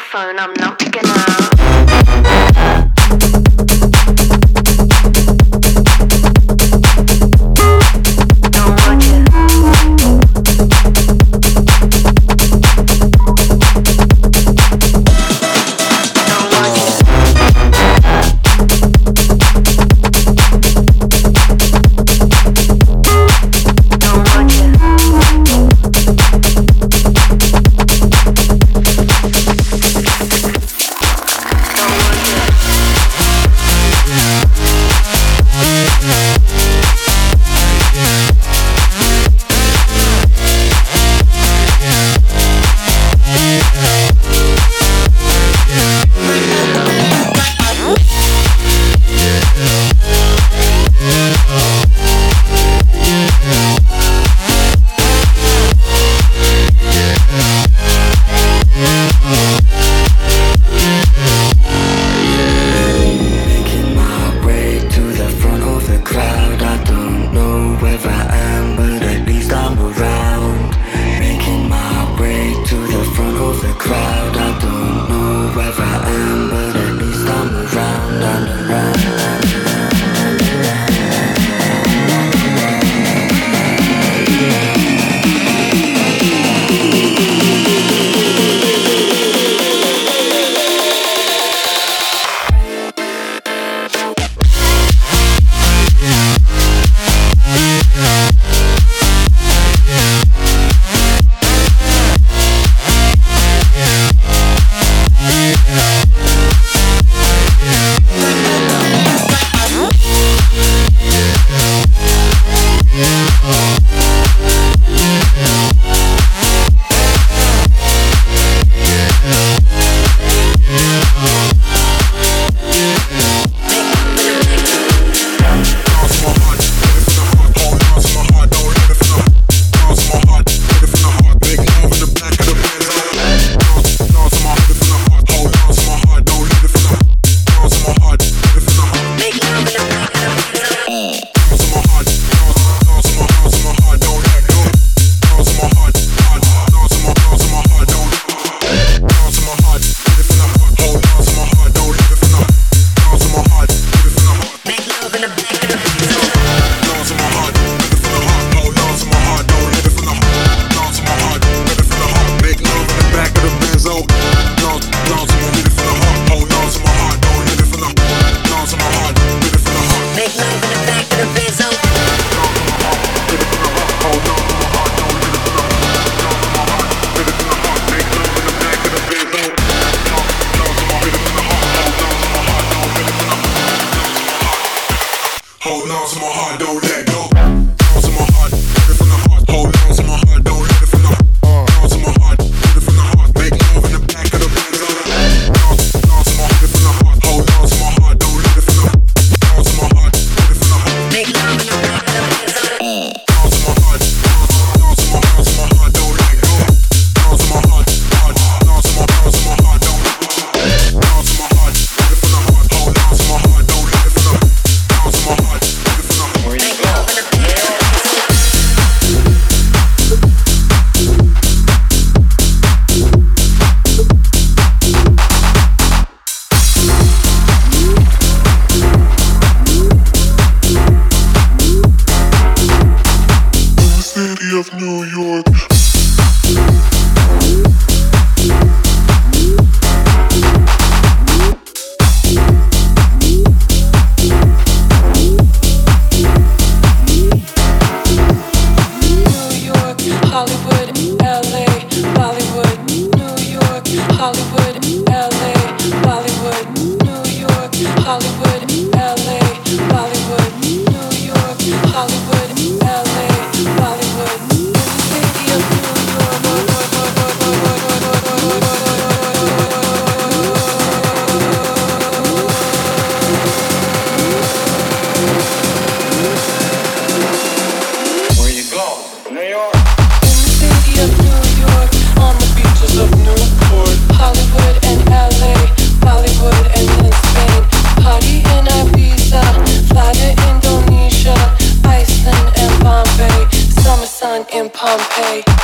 phone, I'm not picking up. holding on to my heart, don't let go. Pompeii.